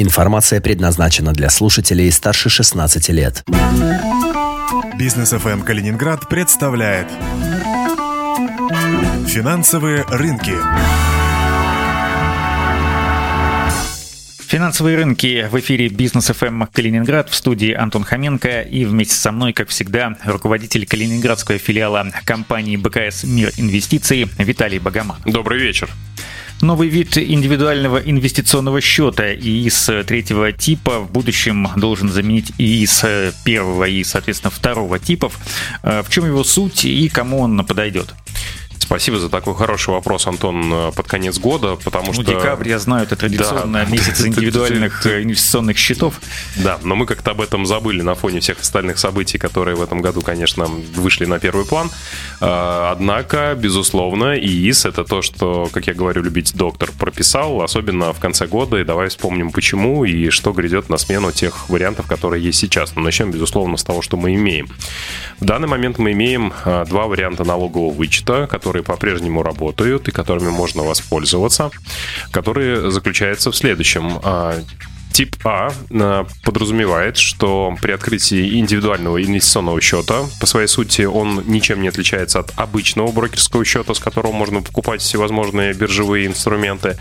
Информация предназначена для слушателей старше 16 лет. Бизнес FM Калининград представляет Финансовые рынки. Финансовые рынки в эфире Бизнес FM Калининград в студии Антон Хоменко и вместе со мной, как всегда, руководитель калининградского филиала компании БКС «Мир инвестиций» Виталий Богоман. Добрый вечер. Новый вид индивидуального инвестиционного счета ИИС третьего типа в будущем должен заменить ИИС первого и, соответственно, второго типов. Э, в чем его суть и кому он подойдет? Спасибо за такой хороший вопрос, Антон, э, под конец года, потому ну, что... декабрь, я знаю, это традиционно да. месяц индивидуальных э, инвестиционных счетов. Да, но мы как-то об этом забыли на фоне всех остальных событий, которые в этом году, конечно, вышли на первый план. А, однако, безусловно, ИИС — это то, что, как я говорю, любить доктор прописал, особенно в конце года, и давай вспомним, почему и что грядет на смену тех вариантов, которые есть сейчас. Но начнем, безусловно, с того, что мы имеем. В данный момент мы имеем а, два варианта налогового вычета, которые которые по-прежнему работают и которыми можно воспользоваться, которые заключаются в следующем. А, тип А, а подразумевает, что при открытии индивидуального инвестиционного счета, по своей сути, он ничем не отличается от обычного брокерского счета, с которого можно покупать всевозможные биржевые инструменты.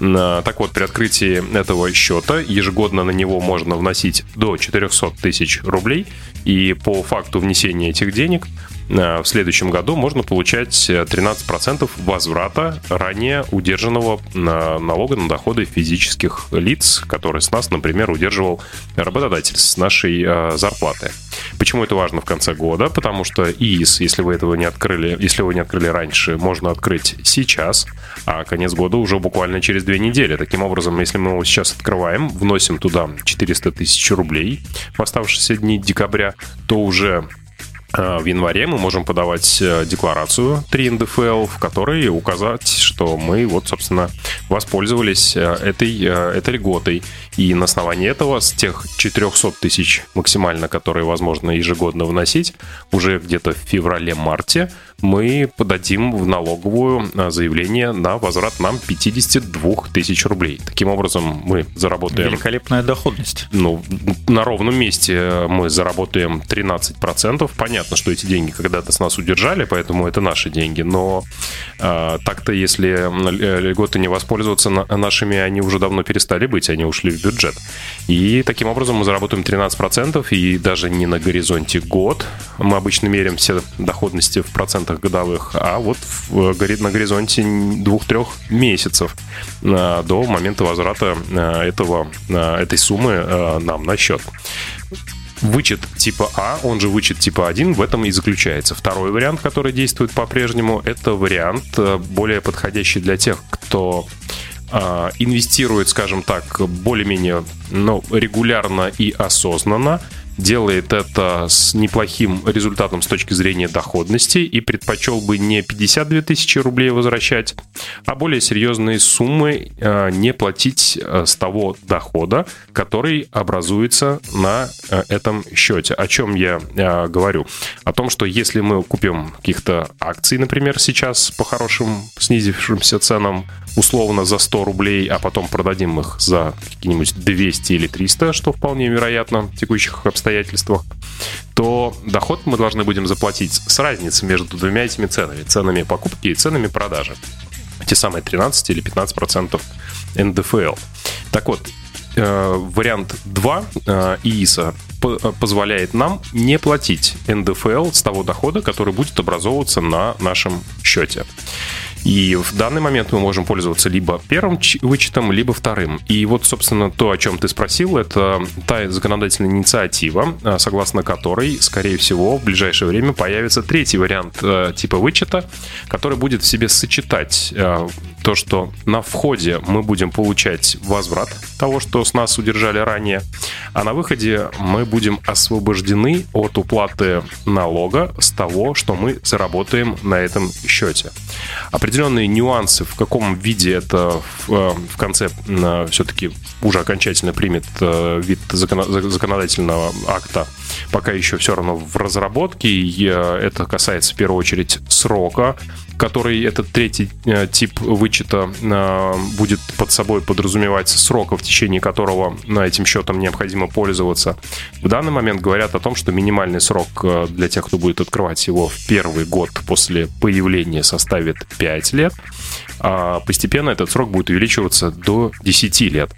А, так вот, при открытии этого счета ежегодно на него можно вносить до 400 тысяч рублей, и по факту внесения этих денег в следующем году можно получать 13% э, возврата ранее удержанного э, налога на доходы физических лиц, который с нас, например, удерживал работодатель с нашей зарплаты. Почему это важно в конце года? Потому что ИИС, если вы этого не открыли, если вы не открыли раньше, можно открыть сейчас, а конец года уже буквально через две недели. Таким образом, если мы его сейчас открываем, вносим туда 400 тысяч рублей в оставшиеся дни декабря, то уже Э, в январе мы можем подавать э, декларацию 3 НДФЛ, в которой указать, что мы вот, собственно, воспользовались э, этой, этой льготой. И на основании этого с тех 400 тысяч максимально, которые возможно ежегодно вносить, уже где-то в феврале-марте мы подадим в налоговую заявление на возврат нам 52 тысяч рублей. Таким образом, мы заработаем... Великолепная доходность. Ну, на ровном месте мы заработаем 13%. Понятно, что эти деньги когда-то с нас удержали, поэтому это наши деньги. Но э, так-то, если э, льготы не воспользоваться на, нашими, они уже давно перестали быть, они ушли в бюджет. И таким образом мы заработаем 13%, и даже не на горизонте год. Мы обычно меряем все доходности в процентах годовых, а вот в, на горизонте двух-трех месяцев э, до момента возврата э, этого, э, этой суммы э, нам на счет. Вычет типа А, он же вычет типа 1, в этом и заключается. Второй вариант, который действует по-прежнему, это вариант э, более подходящий для тех, кто э, инвестирует, скажем так, более-менее ну, регулярно и осознанно, делает это с неплохим результатом с точки зрения доходности и предпочел бы не 52 тысячи рублей возвращать, а более серьезные суммы э, не платить э, с того дохода, который образуется на э, этом счете. О чем я говорю? О том, что если мы купим каких-то акций, например, сейчас по хорошим снизившимся ценам, условно за 100 рублей, а потом продадим их за какие-нибудь 200 или 300, что вполне вероятно в текущих обстоятельствах, то доход мы должны будем заплатить с разницей между двумя этими ценами. Ценами покупки и ценами продажи. Те самые 13 или 15 процентов НДФЛ. Так вот, э, вариант 2 э, ИИСа позволяет нам не платить НДФЛ с того дохода, который будет образовываться на нашем счете. И в данный момент мы можем пользоваться либо первым вычетом, либо вторым. И вот, собственно, то, о чем ты спросил, это та законодательная инициатива, а, согласно которой, скорее всего, в ближайшее время появится третий вариант э, типа вычета, который будет в себе сочетать э, то, что на входе мы будем получать возврат того, что с нас удержали ранее, а на выходе мы будем освобождены от уплаты налога с того, что мы заработаем на этом счете. Определенно определенные нюансы, в каком виде это в, в конце все-таки уже окончательно примет вид законодательного акта, пока еще все равно в разработке. И это касается в первую очередь срока который этот третий э, тип вычета э, будет под собой подразумевать срока, в течение которого на этим счетом необходимо пользоваться. В данный момент говорят о том, что минимальный срок э, для тех, кто будет открывать его в первый год после появления составит 5 лет, а постепенно этот срок будет увеличиваться до 10 лет.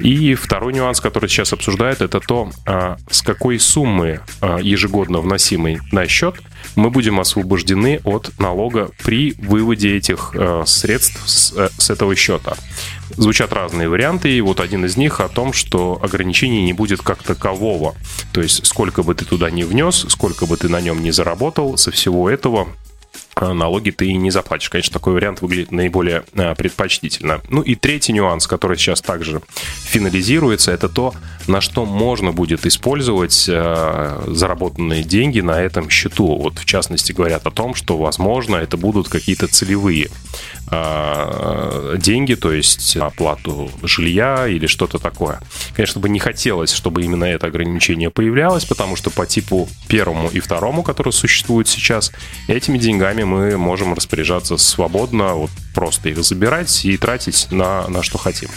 И второй нюанс, который сейчас обсуждают, это то, а, с какой суммы а, ежегодно вносимой на счет мы будем освобождены от налога при выводе этих а, средств с, э, с этого счета. Звучат разные варианты, и вот один из них о том, что ограничений не будет как такового. То есть сколько бы ты туда не внес, сколько бы ты на нем не заработал, со всего этого налоги ты не заплатишь. Конечно, такой вариант выглядит наиболее а, предпочтительно. Ну и третий нюанс, который сейчас также финализируется, это то, на что можно будет использовать а, заработанные деньги на этом счету. Вот в частности говорят о том, что, возможно, это будут какие-то целевые деньги, то есть оплату жилья или что-то такое. Конечно, бы не хотелось, чтобы именно это ограничение появлялось, потому что по типу первому и второму, который существует сейчас, этими деньгами мы можем распоряжаться свободно, вот просто их забирать и тратить на, на что хотим.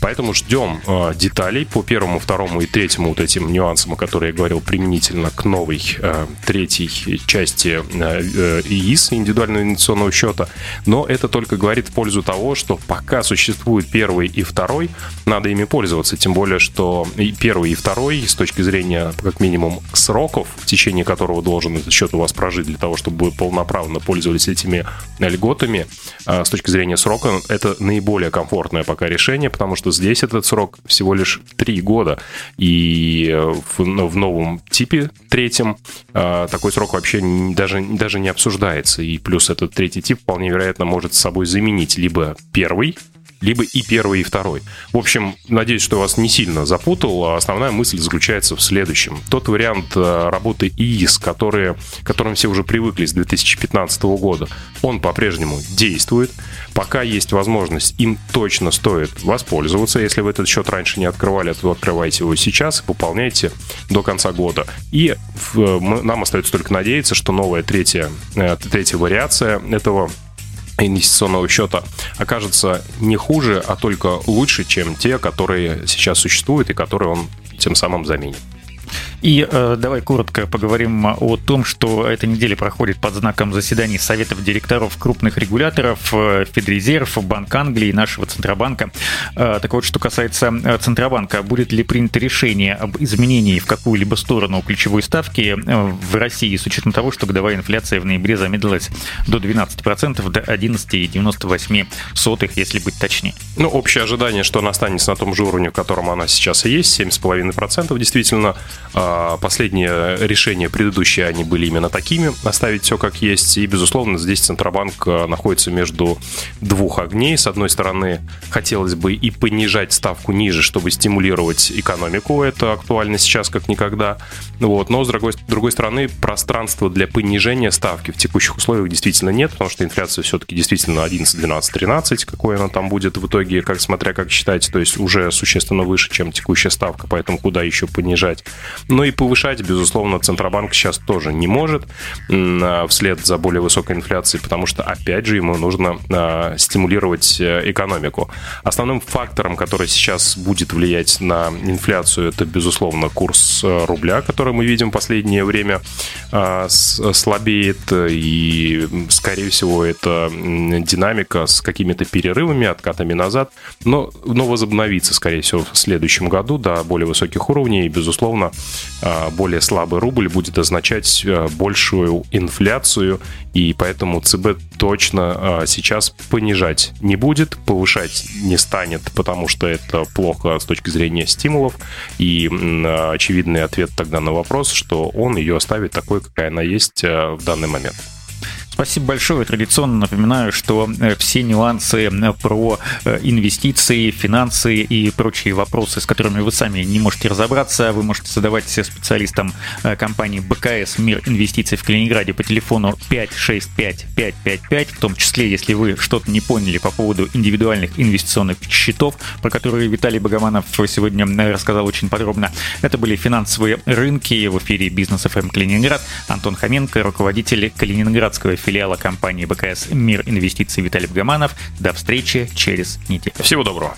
Поэтому ждем э, деталей по первому, второму и третьему вот этим нюансам, о которых я говорил применительно к новой э, третьей части э, ИИС, индивидуального инвестиционного счета. Но это только говорит в пользу того, что пока существует первый и второй, надо ими пользоваться. Тем более, что и первый и второй с точки зрения как минимум сроков, в течение которого должен этот счет у вас прожить для того, чтобы вы полноправно пользовались этими льготами, с точки зрения срока, это наиболее комфортное пока решение, потому что здесь этот срок всего лишь 3 года. И э, в, ну, в новом типе, третьем, э, такой срок вообще даже, даже не обсуждается. И плюс этот третий тип вполне вероятно может с собой заменить либо первый, либо и первый, и второй. В общем, надеюсь, что вас не сильно запутал. А основная мысль заключается в следующем. Тот вариант э, работы ИИС, который, к которым все уже привыкли с 2015 года, он по-прежнему действует. Пока есть возможность, им точно стоит воспользоваться. Если вы этот счет раньше не открывали, то открывайте его сейчас и пополняйте до конца года. И нам остается только надеяться, что новая третья, э, третья вариация этого инвестиционного счета окажется не хуже, а только лучше, чем те, которые сейчас существуют и которые он тем самым заменит. И э, давай коротко поговорим о том, что эта неделя проходит под знаком заседаний Советов директоров крупных регуляторов, э, Федрезерв, Банк Англии нашего Центробанка. Э, так вот, что касается э, Центробанка, будет ли принято решение об изменении в какую-либо сторону ключевой ставки э, в России с учетом того, что годовая инфляция в ноябре замедлилась до 12%, до 11,98, если быть точнее? Ну, общее ожидание, что она останется на том же уровне, в котором она сейчас и есть, 7,5%, действительно, а, последние решения предыдущие, они были именно такими, оставить все как есть. И, безусловно, здесь Центробанк а, находится между двух огней. С одной стороны, хотелось бы и понижать ставку ниже, чтобы стимулировать экономику. Это актуально сейчас как никогда. Вот. Но, с другой, другой стороны, пространства для понижения ставки в текущих условиях действительно нет, потому что инфляция все-таки действительно 11, 12, 13, какой она там будет в итоге, как смотря как считать, то есть уже существенно выше, чем текущая ставка, поэтому куда еще понижать. Но и повышать, безусловно, Центробанк сейчас тоже не может а, вслед за более высокой инфляцией, потому что, опять же, ему нужно а, стимулировать э, экономику. Основным фактором, который сейчас будет влиять на инфляцию, это, безусловно, курс э, рубля, который мы видим в последнее время а, слабеет, и, скорее всего, это динамика с какими-то перерывами, откатами назад, но, но возобновится, скорее всего, в следующем году до более высоких уровней, и, безусловно, более слабый рубль будет означать а, большую инфляцию, и поэтому ЦБ точно а, сейчас понижать не будет, повышать не станет, потому что это плохо с точки зрения стимулов, и очевидный ответ тогда на вопрос, что он ее оставит такой, какая она есть в данный момент. Спасибо большое. Традиционно напоминаю, что э, все нюансы э, про э, инвестиции, финансы и прочие вопросы, с которыми вы сами не можете разобраться, вы можете задавать специалистам компании БКС «Мир инвестиций» в Калининграде по телефону 565-555, в том числе, если вы что-то не поняли по поводу индивидуальных инвестиционных счетов, про которые Виталий Богоманов сегодня рассказал очень подробно. Это были финансовые рынки в эфире «Бизнес ФМ Калининград». Антон Хоменко, руководитель Калининградского филиала компании БКС «Мир инвестиций» Виталий Богоманов. До встречи через неделю. Всего доброго.